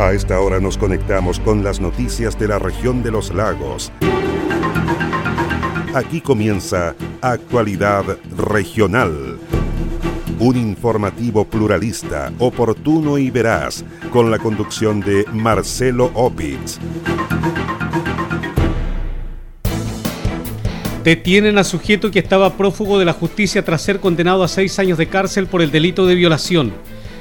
A esta hora nos conectamos con las noticias de la región de los lagos. Aquí comienza Actualidad Regional. Un informativo pluralista, oportuno y veraz, con la conducción de Marcelo Opitz. Detienen a sujeto que estaba prófugo de la justicia tras ser condenado a seis años de cárcel por el delito de violación.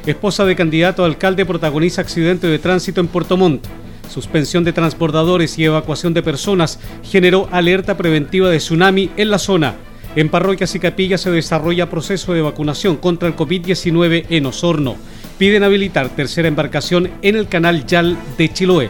Esposa de candidato a alcalde protagoniza accidente de tránsito en Puerto Montt. Suspensión de transbordadores y evacuación de personas generó alerta preventiva de tsunami en la zona. En parroquias y capillas se desarrolla proceso de vacunación contra el COVID-19 en Osorno. Piden habilitar tercera embarcación en el canal Yal de Chiloé.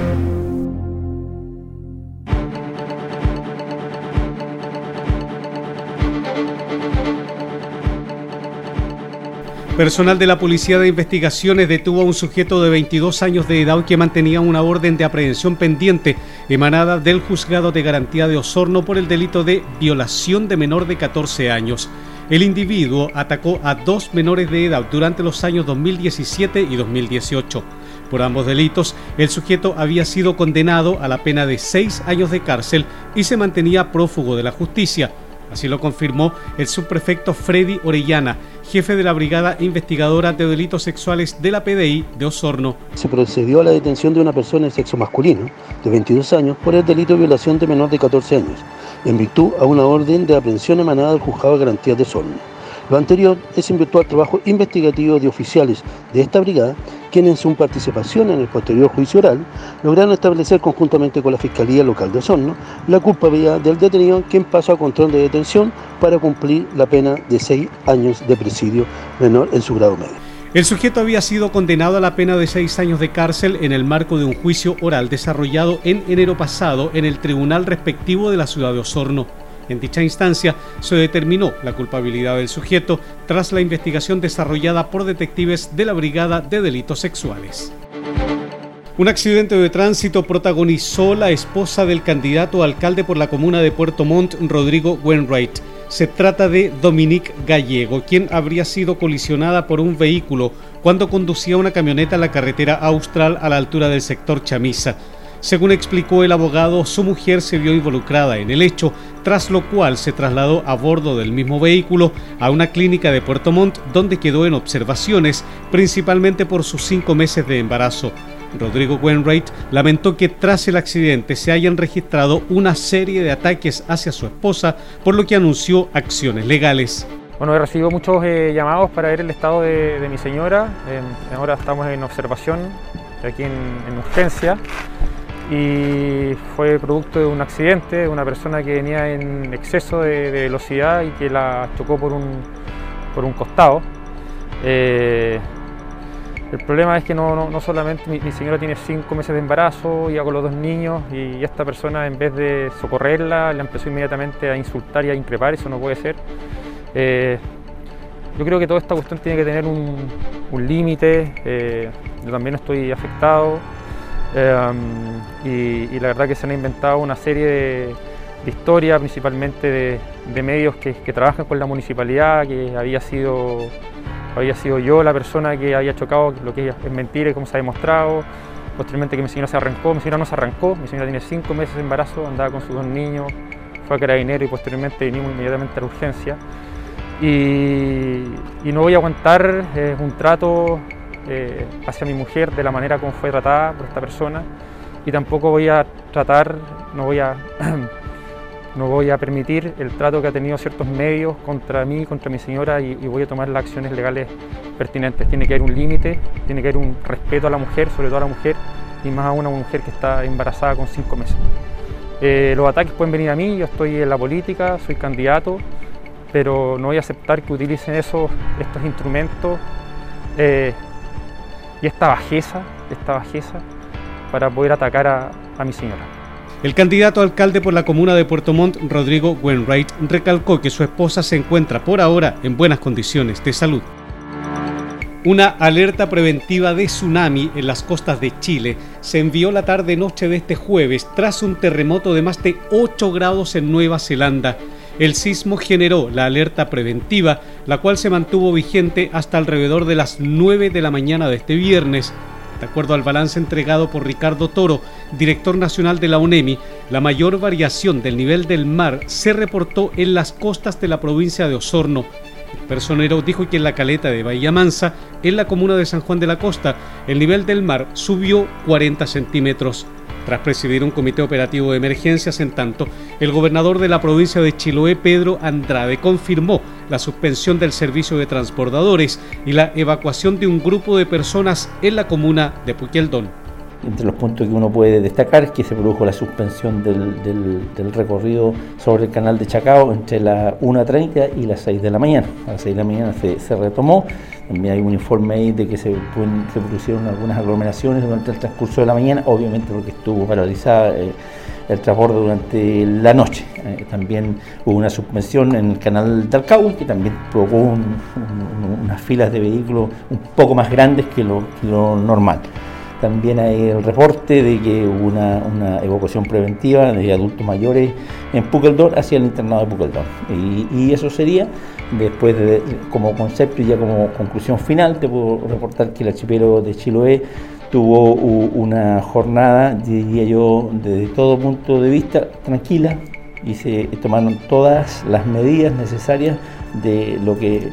Personal de la Policía de Investigaciones detuvo a un sujeto de 22 años de edad que mantenía una orden de aprehensión pendiente emanada del Juzgado de Garantía de Osorno por el delito de violación de menor de 14 años. El individuo atacó a dos menores de edad durante los años 2017 y 2018. Por ambos delitos, el sujeto había sido condenado a la pena de seis años de cárcel y se mantenía prófugo de la justicia. Así lo confirmó el subprefecto Freddy Orellana, jefe de la Brigada Investigadora de Delitos Sexuales de la PDI de Osorno. Se procedió a la detención de una persona de sexo masculino, de 22 años, por el delito de violación de menor de 14 años, en virtud a una orden de aprehensión emanada del Juzgado de Garantías de Osorno. Lo anterior es en virtud al trabajo investigativo de oficiales de esta brigada quienes en su participación en el posterior juicio oral lograron establecer conjuntamente con la Fiscalía Local de Osorno la culpabilidad del detenido quien pasó a control de detención para cumplir la pena de seis años de presidio menor en su grado medio. El sujeto había sido condenado a la pena de seis años de cárcel en el marco de un juicio oral desarrollado en enero pasado en el tribunal respectivo de la ciudad de Osorno. En dicha instancia se determinó la culpabilidad del sujeto tras la investigación desarrollada por detectives de la Brigada de Delitos Sexuales. Un accidente de tránsito protagonizó la esposa del candidato alcalde por la comuna de Puerto Montt, Rodrigo Wainwright. Se trata de Dominique Gallego, quien habría sido colisionada por un vehículo cuando conducía una camioneta a la carretera austral a la altura del sector Chamisa. Según explicó el abogado, su mujer se vio involucrada en el hecho, tras lo cual se trasladó a bordo del mismo vehículo a una clínica de Puerto Montt donde quedó en observaciones, principalmente por sus cinco meses de embarazo. Rodrigo Wainwright lamentó que tras el accidente se hayan registrado una serie de ataques hacia su esposa, por lo que anunció acciones legales. Bueno, he recibido muchos eh, llamados para ver el estado de, mi señora. ahora estamos en observación aquí en, en urgencia y fue producto de un accidente, de una persona que venía en exceso de, velocidad y que la chocó por un, por un costado. Eh, el problema es que no, no, solamente mi, señora tiene cinco meses de embarazo, iba con los dos niños y esta persona en vez de socorrerla le empezó inmediatamente a insultar y a increpar, eso no puede ser. Eh, yo creo que toda esta cuestión tiene que tener un, un límite, eh, yo también estoy afectado. Em, y, la verdad que se han inventado una serie de, historias, principalmente de, medios que, trabajan con la municipalidad, que había sido, había sido yo la persona que había chocado, lo que es mentira y cómo se ha demostrado. Posteriormente que mi señora se arrancó, mi señora no se arrancó, mi señora tiene cinco meses de embarazo, andaba con sus dos niños, fue a carabinero y posteriormente vinimos inmediatamente a la urgencia. Y, no voy a aguantar un trato eh, hacia mi mujer de la manera como fue tratada por esta persona y tampoco voy a tratar, no voy a, no voy a permitir el trato que ha tenido ciertos medios contra mí, contra mi señora y, voy a tomar las acciones legales pertinentes. Tiene que haber un límite, tiene que haber un respeto a la mujer, sobre todo a la mujer y más a una mujer que está embarazada con cinco meses. Eh, los ataques pueden venir a mí, yo estoy en la política, soy candidato, pero no voy a aceptar que utilicen esos, estos instrumentos eh, y esta bajeza, esta bajeza para poder atacar a, mi señora. El candidato alcalde por la comuna de Puerto Montt, Rodrigo Wainwright, recalcó que su esposa se encuentra por ahora en buenas condiciones de salud. Una alerta preventiva de tsunami en las costas de Chile se envió la tarde-noche de este jueves tras un terremoto de más de 8 grados en Nueva Zelanda. El sismo generó la alerta preventiva, la cual se mantuvo vigente hasta alrededor de las 9 de la mañana de este viernes. De acuerdo al balance entregado por Ricardo Toro, director nacional de la UNEMI, la mayor variación del nivel del mar se reportó en las costas de la provincia de Osorno personero dijo que en la caleta de Bahía Mansa, en la comuna de San Juan de la Costa, el nivel del mar subió 40 centímetros. Tras presidir un comité operativo de emergencias, en tanto, el gobernador de la provincia de Chiloé, Pedro Andrade, confirmó la suspensión del servicio de transbordadores y la evacuación de un grupo de personas en la comuna de Puqueldón. Entre los puntos que uno puede destacar es que se produjo la suspensión del, recorrido sobre el canal de Chacao entre las 1.30 y las 6 de la mañana. A las 6 de la mañana se, retomó. También hay un informe ahí de que se, se, produjeron algunas aglomeraciones durante el transcurso de la mañana, obviamente porque estuvo paralizada eh, el transporte durante la noche. Eh, también hubo una suspensión en el canal de Alcagüe que también provocó unas filas de vehículos un poco más grandes que lo normal. También hay el reporte de que hubo una, evacuación preventiva de adultos mayores en Pukeldor hacia el internado de Pukeldor. Y, eso sería, después de, como concepto y ya como conclusión final, te puedo reportar que el archipiélago de Chiloé tuvo una jornada, diría yo, desde todo punto de vista, tranquila y se tomaron todas las medidas necesarias de lo que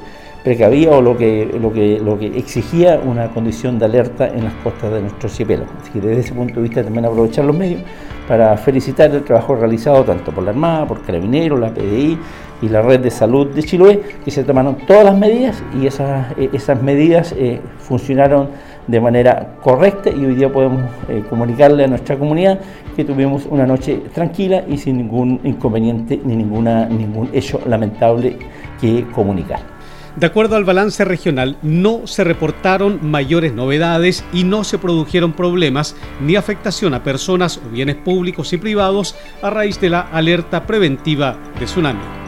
precavía o lo que, lo, que, lo que exigía una condición de alerta en las costas de nuestro archipiélago. Así que desde ese punto de vista también aprovechar los medios para felicitar el trabajo realizado tanto por la Armada, por Carabineros, la PDI y la Red de Salud de Chiloé, que se tomaron todas las medidas y esas, eh, esas medidas eh, funcionaron de manera correcta y hoy día podemos eh, comunicarle a nuestra comunidad que tuvimos una noche tranquila y sin ningún inconveniente ni ninguna, ningún hecho lamentable que comunicar. De acuerdo al balance regional, no se reportaron mayores novedades y no se produjeron problemas ni afectación a personas o bienes públicos y privados a raíz de la alerta preventiva de tsunami.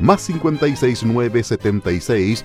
más 569 76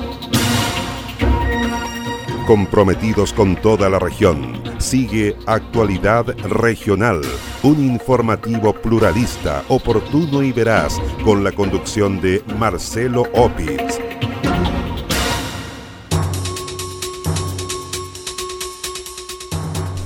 Comprometidos con toda la región. Sigue Actualidad Regional, un informativo pluralista, oportuno y veraz, con la conducción de Marcelo Opitz.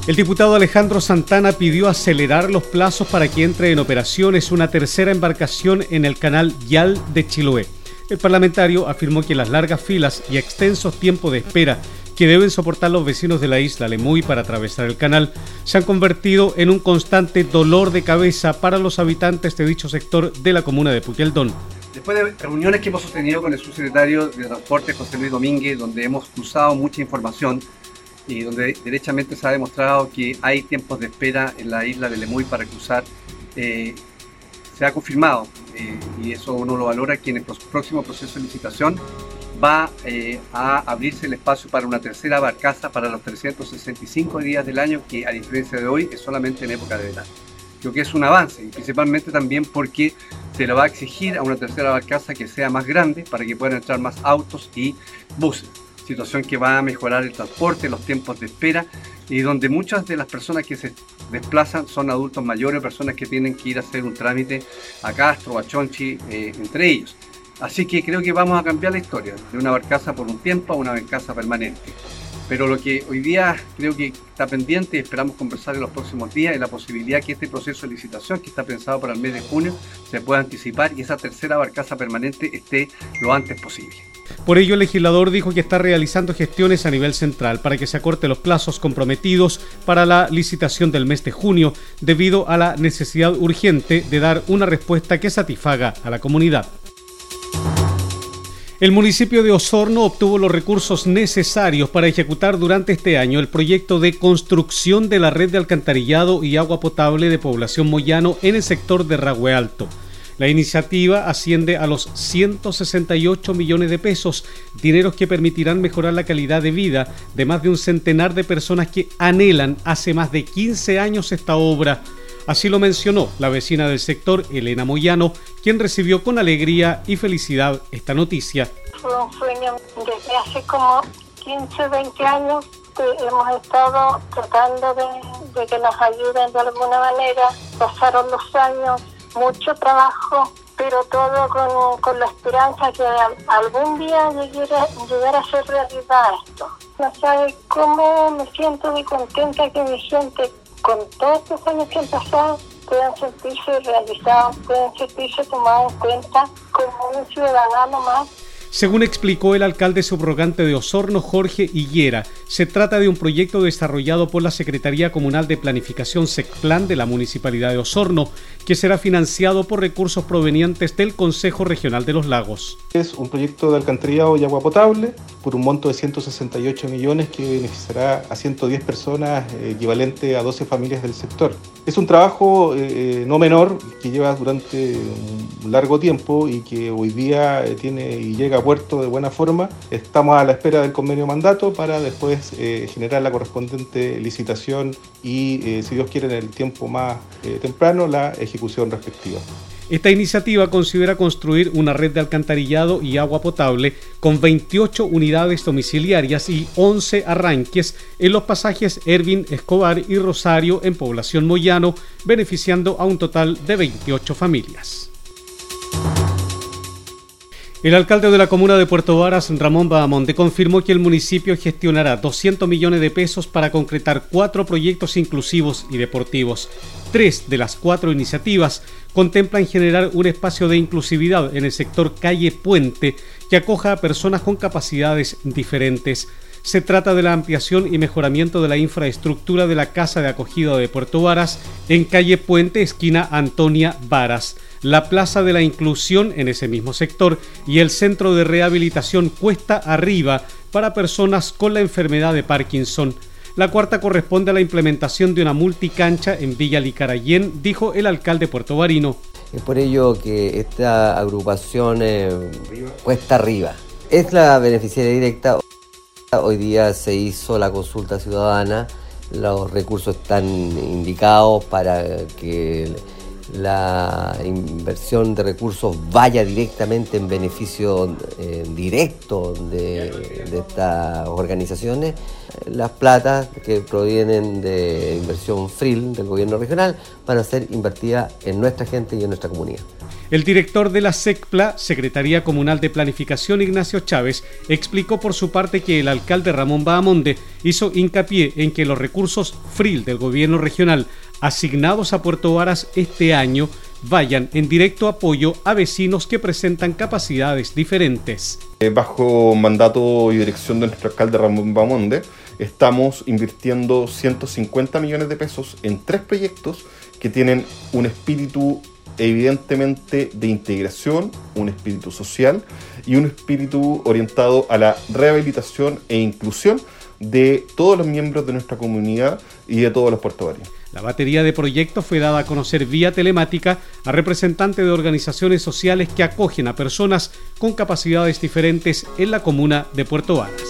El diputado Alejandro Santana pidió acelerar los plazos para que entre en operaciones una tercera embarcación en el canal Yal de Chiloé. El parlamentario afirmó que las largas filas y extensos tiempos de espera que deben soportar los vecinos de la isla Lemuy para atravesar el canal, se han convertido en un constante dolor de cabeza para los habitantes de dicho sector de la comuna de Puqueldón. Después de reuniones que hemos sostenido con el subsecretario de Transporte, José Luis Domínguez, donde hemos cruzado mucha información y donde derechamente se ha demostrado que hay tiempos de espera en la isla de Lemuy para cruzar, eh, se ha confirmado, eh, y eso uno lo valora, que en el próximo proceso de licitación va eh, a abrirse el espacio para una tercera barcaza para los 365 días del año, que a diferencia de hoy es solamente en época de verano. Creo que es un avance, y principalmente también porque se le va a exigir a una tercera barcaza que sea más grande para que puedan entrar más autos y buses situación que va a mejorar el transporte, los tiempos de espera y donde muchas de las personas que se desplazan son adultos mayores, personas que tienen que ir a hacer un trámite a Castro, a Chonchi, eh, entre ellos. Así que creo que vamos a cambiar la historia de una barcaza por un tiempo a una barcaza permanente. Pero lo que hoy día creo que está pendiente y esperamos conversar en los próximos días es la posibilidad que este proceso de licitación, que está pensado para el mes de junio, se pueda anticipar y esa tercera barcaza permanente esté lo antes posible. Por ello, el legislador dijo que está realizando gestiones a nivel central para que se acorte los plazos comprometidos para la licitación del mes de junio, debido a la necesidad urgente de dar una respuesta que satisfaga a la comunidad. El municipio de Osorno obtuvo los recursos necesarios para ejecutar durante este año el proyecto de construcción de la red de alcantarillado y agua potable de población moyano en el sector de Ragüe Alto. La iniciativa asciende a los 168 millones de pesos, dineros que permitirán mejorar la calidad de vida de más de un centenar de personas que anhelan hace más de 15 años esta obra. Así lo mencionó la vecina del sector, Elena Moyano, quien recibió con alegría y felicidad esta noticia. Fue un sueño desde hace como 15, 20 años que hemos estado tratando de, de que nos ayuden de alguna manera. Pasaron los años mucho trabajo, pero todo con, con la esperanza que algún día llegara, llegara a ser realidad esto. No sabe cómo me siento de contenta que mi gente, con todos estos años que han pasado, puedan sentirse realizados, puedan sentirse tomados en cuenta como un ciudadano más según explicó el alcalde subrogante de Osorno, Jorge Higuera, se trata de un proyecto desarrollado por la Secretaría Comunal de Planificación SECPLAN de la Municipalidad de Osorno, que será financiado por recursos provenientes del Consejo Regional de los Lagos. Es un proyecto de alcantarillado y agua potable por un monto de 168 millones que beneficiará a 110 personas, eh, equivalente a 12 familias del sector. Es un trabajo eh, eh, no menor que lleva durante un largo tiempo y que hoy día tiene y llega puerto de buena forma. Estamos a la espera del convenio mandato para después generar la correspondiente licitación y, si Dios quiere, en el tiempo más temprano, la ejecución respectiva. Esta iniciativa considera construir una red de alcantarillado y agua potable con 28 unidades domiciliarias y 11 arranques en los pasajes Ervin, Escobar y Rosario en población Moyano, beneficiando a un total de 28 familias. El alcalde de la comuna de Puerto Varas, Ramón Bahamonde, confirmó que el municipio gestionará 200 millones de pesos para concretar cuatro proyectos inclusivos y deportivos. Tres de las cuatro iniciativas contemplan generar un espacio de inclusividad en el sector calle Puente que acoja a personas con capacidades diferentes. Se trata de la ampliación y mejoramiento de la infraestructura de la Casa de Acogida de Puerto Varas en calle Puente, esquina Antonia Varas la Plaza de la Inclusión en ese mismo sector y el Centro de Rehabilitación Cuesta Arriba para personas con la enfermedad de Parkinson. La cuarta corresponde a la implementación de una multicancha en Villa Licarayén, dijo el alcalde puertobarino. Es por ello que esta agrupación eh, Cuesta Arriba es la beneficiaria directa. Hoy día se hizo la consulta ciudadana, los recursos están indicados para que la inversión de recursos vaya directamente en beneficio eh, directo de, estas organizaciones, las platas que provienen de inversión FRIL del gobierno regional van a ser invertidas en nuestra gente y en nuestra comunidad. El director de la SECPLA, Secretaría Comunal de Planificación, Ignacio Chávez, explicó por su parte que el alcalde Ramón Bahamonde hizo hincapié en que los recursos FRIL del gobierno regional asignados a Puerto Varas este año vayan en directo apoyo a vecinos que presentan capacidades diferentes. Eh, bajo mandato y dirección de nuestro alcalde Ramón Bahamonde, estamos invirtiendo 150 millones de pesos en tres proyectos que tienen un espíritu evidentemente de integración, un espíritu social y un espíritu orientado a la rehabilitación e inclusión de todos los miembros de nuestra comunidad y de todos los puertovarios. La batería de proyectos fue dada a conocer vía telemática a representantes de organizaciones sociales que acogen a personas con capacidades diferentes en la comuna de Puerto Varas.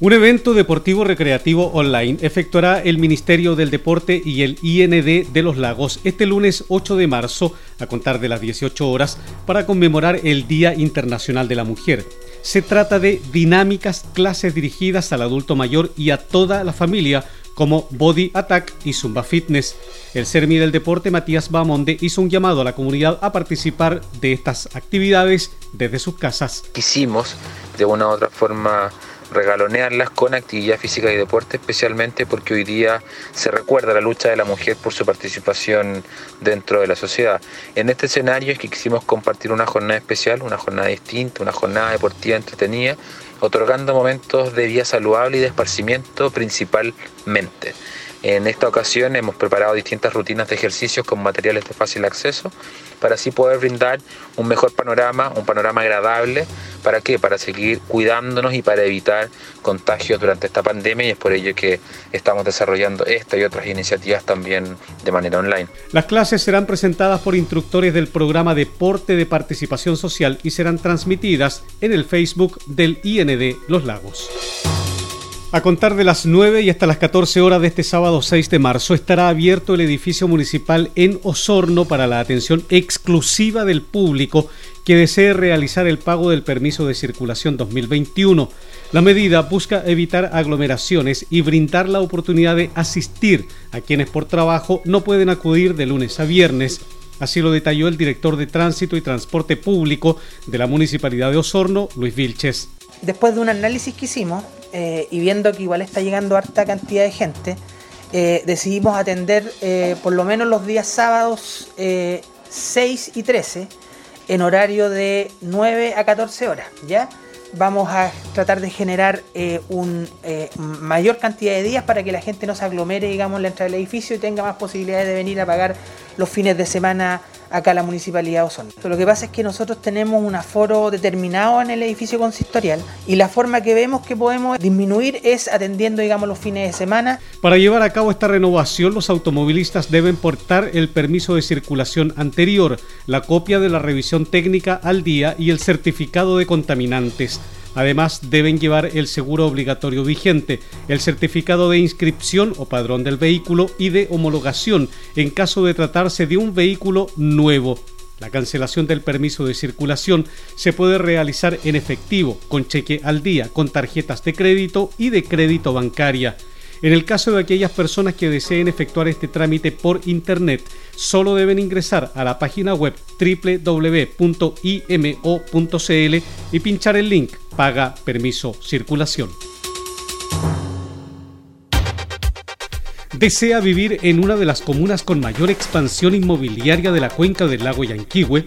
Un evento deportivo recreativo online efectuará el Ministerio del Deporte y el IND de los Lagos este lunes 8 de marzo a contar de las 18 horas para conmemorar el Día Internacional de la Mujer. Se trata de dinámicas clases dirigidas al adulto mayor y a toda la familia como Body Attack y Zumba Fitness. El CERMI del deporte Matías Bamonde hizo un llamado a la comunidad a participar de estas actividades desde sus casas. Quisimos de una u otra forma regalonearlas con actividad física y deporte, especialmente porque hoy día se recuerda la lucha de la mujer por su participación dentro de la sociedad. En este escenario es que quisimos compartir una jornada especial, una jornada distinta, una jornada deportiva entretenida, otorgando momentos de vida saludable y de esparcimiento principalmente. En esta ocasión hemos preparado distintas rutinas de ejercicios con materiales de fácil acceso para así poder brindar un mejor panorama, un panorama agradable. ¿Para qué? Para seguir cuidándonos y para evitar contagios durante esta pandemia y es por ello que estamos desarrollando esta y otras iniciativas también de manera online. Las clases serán presentadas por instructores del programa Deporte de Participación Social y serán transmitidas en el Facebook del IND Los Lagos. A contar de las 9 y hasta las 14 horas de este sábado 6 de marzo estará abierto el edificio municipal en Osorno para la atención exclusiva del público que desee realizar el pago del permiso de circulación 2021. La medida busca evitar aglomeraciones y brindar la oportunidad de asistir a quienes por trabajo no pueden acudir de lunes a viernes. Así lo detalló el director de Tránsito y Transporte Público de la Municipalidad de Osorno, Luis Vilches. Después de un análisis que hicimos, eh, y viendo que igual está llegando harta cantidad de gente, eh, decidimos atender eh, por lo menos los días sábados 6 y 13 en horario de 9 a 14 horas, ¿ya? Vamos a tratar de generar una mayor cantidad de días para que la gente no se aglomere, digamos, en la entrada del edificio y tenga más posibilidades de venir a pagar los fines de semana acá la Municipalidad de Osorno. Lo que pasa es que nosotros tenemos un aforo determinado en el edificio consistorial y la forma que vemos que podemos disminuir es atendiendo, digamos, los fines de semana. Para llevar a cabo esta renovación, los automovilistas deben portar el permiso de circulación anterior, la copia de la revisión técnica al día y el certificado de contaminantes. Además, deben llevar el seguro obligatorio vigente, el certificado de inscripción o padrón del vehículo y de homologación en caso de tratarse de un vehículo nuevo. La cancelación del permiso de circulación se puede realizar en efectivo, con cheque al día, con tarjetas de crédito y de crédito bancaria. En el caso de aquellas personas que deseen efectuar este trámite por Internet, solo deben ingresar a la página web www.imo.cl y pinchar el link Paga Permiso Circulación. desea vivir en una de las comunas con mayor expansión inmobiliaria de la cuenca del lago Yanquihue,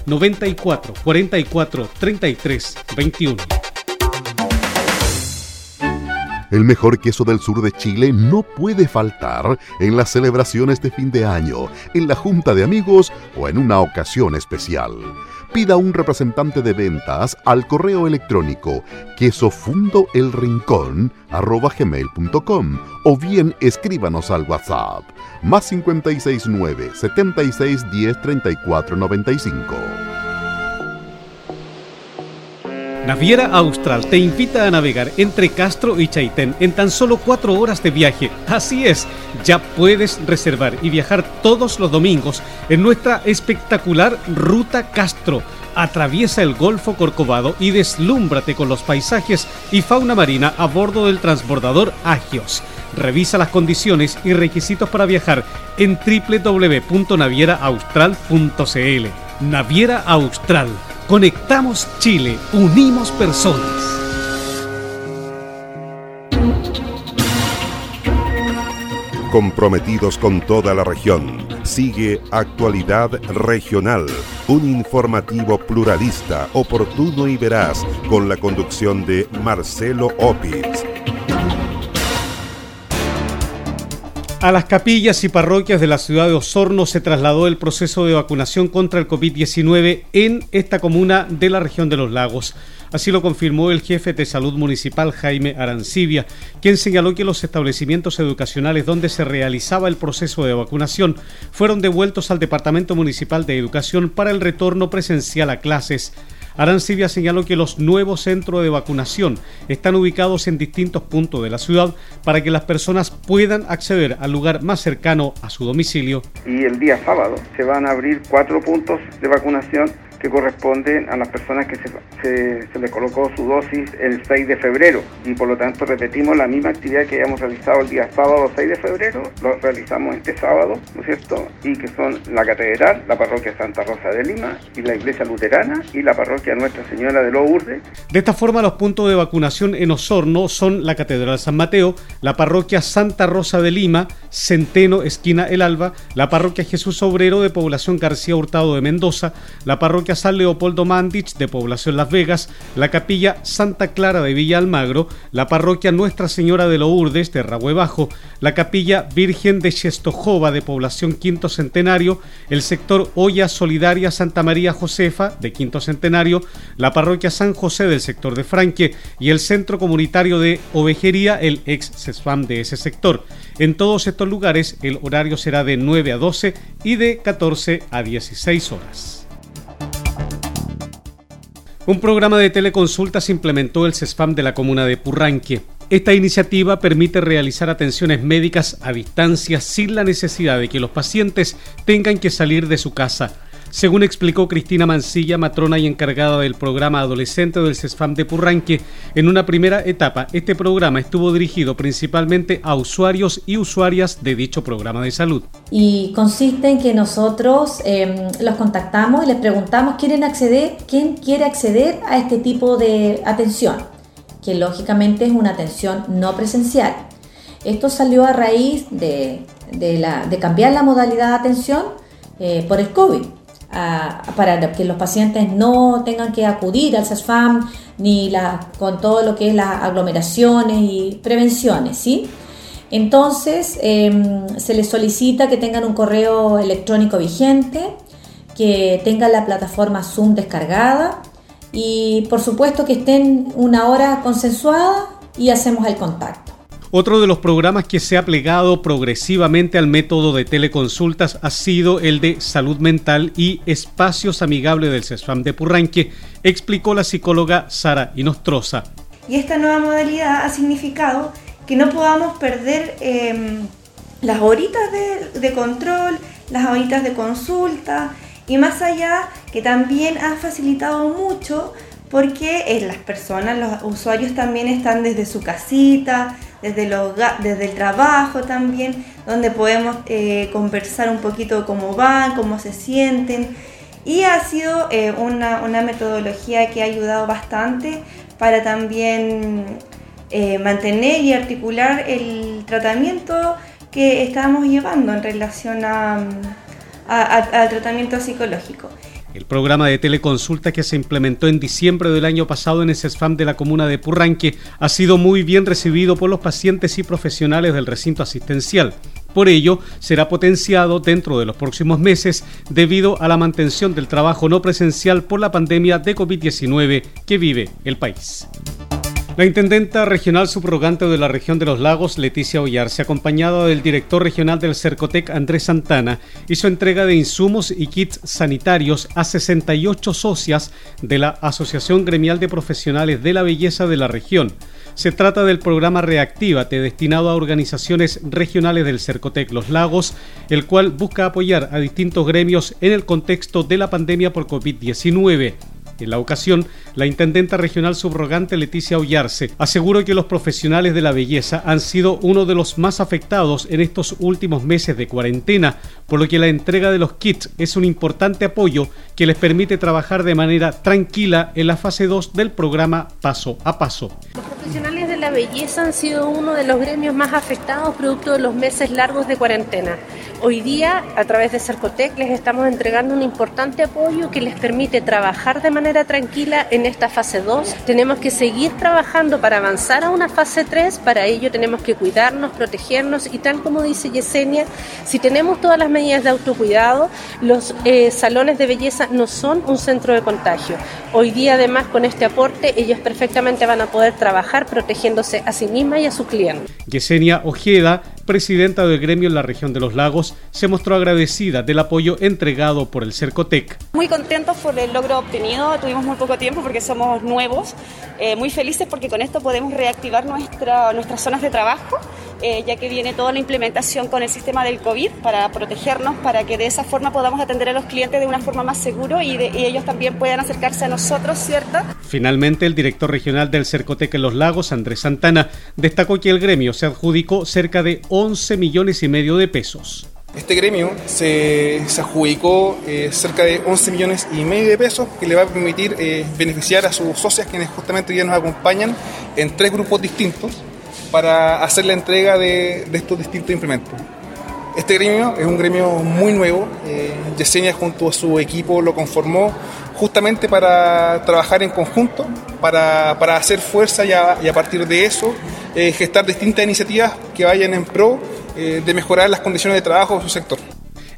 94 44 33 21. El mejor queso del sur de Chile no puede faltar en las celebraciones de fin de año, en la junta de amigos o en una ocasión especial. Pida un representante de ventas al correo electrónico quesofundoelrincón.com o bien escríbanos al WhatsApp más 569 76 10 34 95. Naviera Austral te invita a navegar entre Castro y Chaitén en tan solo cuatro horas de viaje. Así es, ya puedes reservar y viajar todos los domingos en nuestra espectacular Ruta Castro. Atraviesa el Golfo Corcovado y deslúmbrate con los paisajes y fauna marina a bordo del transbordador Agios Revisa las condiciones y requisitos para viajar en www.navieraaustral.cl. Naviera Austral. Conectamos Chile, unimos personas. comprometidos con toda la región. Sigue Actualidad Regional, un informativo pluralista, oportuno y veraz, con la conducción de Marcelo Opitz. A las capillas y parroquias de la ciudad de Osorno se trasladó el proceso de vacunación contra el COVID-19 en esta comuna de la región de los lagos. Así lo confirmó el jefe de salud municipal Jaime Arancibia, quien señaló que los establecimientos educacionales donde se realizaba el proceso de vacunación fueron devueltos al Departamento Municipal de Educación para el retorno presencial a clases. Arancibia señaló que los nuevos centros de vacunación están ubicados en distintos puntos de la ciudad para que las personas puedan acceder al lugar más cercano a su domicilio. Y el día sábado se van a abrir cuatro puntos de vacunación que corresponden a las personas que se, se, les colocó su dosis el 6 de febrero y por lo tanto repetimos la misma actividad que habíamos realizado el día sábado 6 de febrero, lo realizamos este sábado, ¿no es cierto? Y que son la Catedral, la Parroquia Santa Rosa de Lima y la Iglesia Luterana y la Parroquia Nuestra Señora de Lourdes. De esta forma los puntos de vacunación en Osorno son la Catedral San Mateo, la Parroquia Santa Rosa de Lima, Centeno, esquina El Alba, la Parroquia Jesús Obrero de población García Hurtado de Mendoza, la Parroquia San Leopoldo Mandich de Población Las Vegas, la Capilla Santa Clara de Villa Almagro, la Parroquia Nuestra Señora de Lourdes de Rahue Bajo, la Capilla Virgen de Chestojova de Población Quinto Centenario, el sector Olla Solidaria Santa María Josefa de Quinto Centenario, la Parroquia San José del sector de Franque y el Centro Comunitario de Ovejería, el ex CESFAM de ese sector. En todos estos lugares el horario será de 9 a 12 y de 14 a 16 horas. Un programa de teleconsultas implementó el CESFAM de la comuna de Purranque. Esta iniciativa permite realizar atenciones médicas a distancia sin la necesidad de que los pacientes tengan que salir de su casa. Según explicó Cristina Mancilla, matrona y encargada del programa adolescente del CESFAM de Purranque, en una primera etapa este programa estuvo dirigido principalmente a usuarios y usuarias de dicho programa de salud. Y consiste en que nosotros em, los contactamos y les preguntamos quieren acceder, quién quiere acceder a este tipo de atención, que lógicamente es una atención no presencial. Esto salió a raíz de, cambiar la modalidad de atención eh, por el COVID para que los pacientes no tengan que acudir al CESFAM ni la, con todo lo que es las aglomeraciones y prevenciones, ¿sí? Entonces, em, se les solicita que tengan un correo electrónico vigente, que tengan la plataforma Zoom descargada y, por supuesto, que estén una hora consensuada y hacemos el contacto. Otro de los programas que se ha plegado progresivamente al método de teleconsultas ha sido el de salud mental y espacios amigables del CESFAM de Purranque, explicó la psicóloga Sara Inostroza. Y esta nueva modalidad ha significado que no podamos perder em, las horitas de, control, las horitas de consulta y más allá que también ha facilitado mucho porque eh, las personas, los usuarios también están desde su casita, desde, el trabajo también, donde podemos eh, conversar un poquito cómo van, cómo se sienten. Y ha sido eh, una, metodología que ha ayudado bastante para también mantener y articular el tratamiento que estamos llevando en relación al tratamiento psicológico. El programa de teleconsulta que se implementó en diciembre del año pasado en el CESFAM de la comuna de Purranque ha sido muy bien recibido por los pacientes y profesionales del recinto asistencial. Por ello, será potenciado dentro de los próximos meses debido a la mantención del trabajo no presencial por la pandemia de COVID-19 que vive el país. La intendenta regional subrogante de la región de los lagos, Leticia Ollarse, acompañada del director regional del Cercotec, Andrés Santana, hizo entrega de insumos y kits sanitarios a 68 socias de la Asociación Gremial de Profesionales de la Belleza de la región. Se trata del programa Reactívate destinado a organizaciones regionales del Cercotec Los Lagos, el cual busca apoyar a distintos gremios en el contexto de la pandemia por COVID-19. En la ocasión, la intendenta regional subrogante Leticia Ollarse aseguró que los profesionales de la belleza han sido uno de los más afectados en estos últimos meses de cuarentena, por lo que la entrega de los kits es un importante apoyo que les permite trabajar de manera tranquila en la fase 2 del programa Paso a Paso. Los profesionales la belleza han sido uno de los gremios más afectados producto de los meses largos de cuarentena. Hoy día, a través de Cercotec, les estamos entregando un importante apoyo que les permite trabajar de manera tranquila en esta fase 2. Tenemos que seguir trabajando para avanzar a una fase 3. Para ello tenemos que cuidarnos, protegernos y tal como dice Yesenia, si tenemos todas las medidas de autocuidado, los eh, salones de belleza no son un centro de contagio. Hoy día, además, con este aporte, ellos perfectamente van a poder trabajar protegiéndose a sí misma y a su cliente. Yesenia Ojeda presidenta del gremio en la región de los lagos, se mostró agradecida del apoyo entregado por el Cercotec. Muy contentos por el logro obtenido, tuvimos muy poco tiempo porque somos nuevos, eh, muy felices porque con esto podemos reactivar nuestra, nuestras zonas de trabajo, eh, ya que viene toda la implementación con el sistema del COVID para protegernos, para que de esa forma podamos atender a los clientes de una forma más segura y, y ellos también puedan acercarse a nosotros, ¿cierto? Finalmente, el director regional del Cercotec en los lagos, Andrés Santana, destacó que el gremio se adjudicó cerca de 11 millones y medio de pesos. Este gremio se, se adjudicó eh, cerca de 11 millones y medio de pesos que le va a permitir eh, beneficiar a sus socias quienes justamente ya nos acompañan en tres grupos distintos para hacer la entrega de, de estos distintos implementos. Este gremio es un gremio muy nuevo, eh, Yesenia junto a su equipo lo conformó justamente para trabajar en conjunto, para, para hacer fuerza y a, partir de eso eh, gestar distintas iniciativas que vayan en pro eh, de mejorar las condiciones de trabajo de su sector.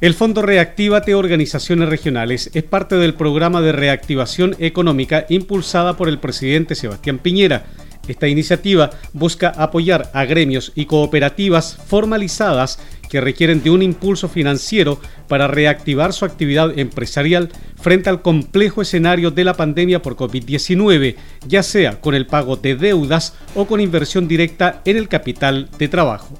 El Fondo Reactívate Organizaciones Regionales es parte del programa de reactivación económica impulsada por el presidente Sebastián Piñera. Esta iniciativa busca apoyar a gremios y cooperativas formalizadas que requieren de un impulso financiero para reactivar su actividad empresarial frente al complejo escenario de la pandemia por COVID-19, ya sea con el pago de deudas o con inversión directa en el capital de trabajo.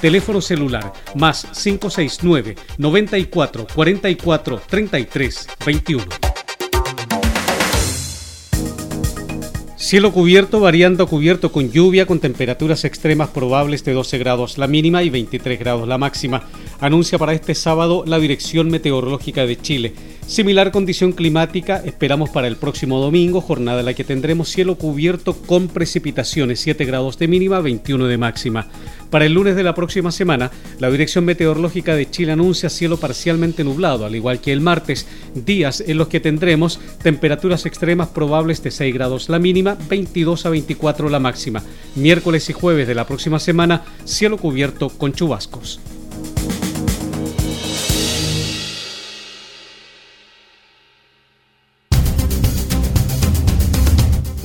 Teléfono celular más 569 94 44 33 21. Cielo cubierto, variando cubierto con lluvia, con temperaturas extremas probables de 12 grados la mínima y 23 grados la máxima. Anuncia para este sábado la Dirección Meteorológica de Chile. Similar condición climática esperamos para el próximo domingo, jornada en la que tendremos cielo cubierto con precipitaciones, 7 grados de mínima, 21 de máxima. Para el lunes de la próxima semana, la Dirección Meteorológica de Chile anuncia cielo parcialmente nublado, al igual que el martes, días en los que tendremos temperaturas extremas probables de 6 grados la mínima, 22 a 24 la máxima. Miércoles y jueves de la próxima semana, cielo cubierto con chubascos.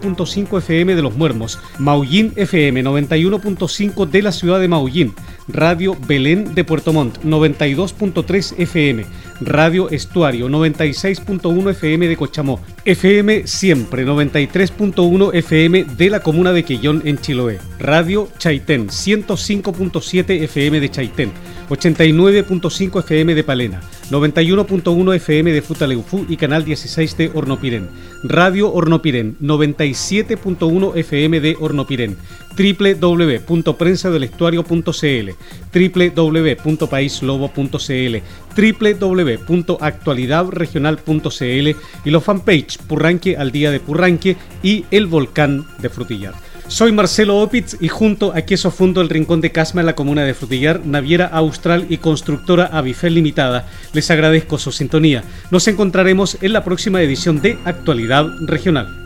9.5 FM de Los Muermos, Maullín FM 91.5 de la ciudad de Maullín, Radio Belén de Puerto Montt 92.3 FM, Radio Estuario 96.1 FM de Cochamó, FM Siempre 93.1 FM de la comuna de Quellón en Chiloé, Radio Chaitén 105.7 FM de Chaitén, 89.5 FM de Palena, 91.1 FM de Futaleufú y Canal 16 de Hornopirén, Radio Hornopirén 97.1 FM de Hornopirén, www.prensadelestuario.cl, www.paislobo.cl, www.actualidadregional.cl y los fanpage Purranque al día de Purranque y El Volcán de Frutillar. Soy Marcelo Opitz y junto a Queso Fundo El Rincón de Casma en la comuna de Frutillar, Naviera Austral y Constructora Avifel Limitada, les agradezco su sintonía. Nos encontraremos en la próxima edición de Actualidad Regional.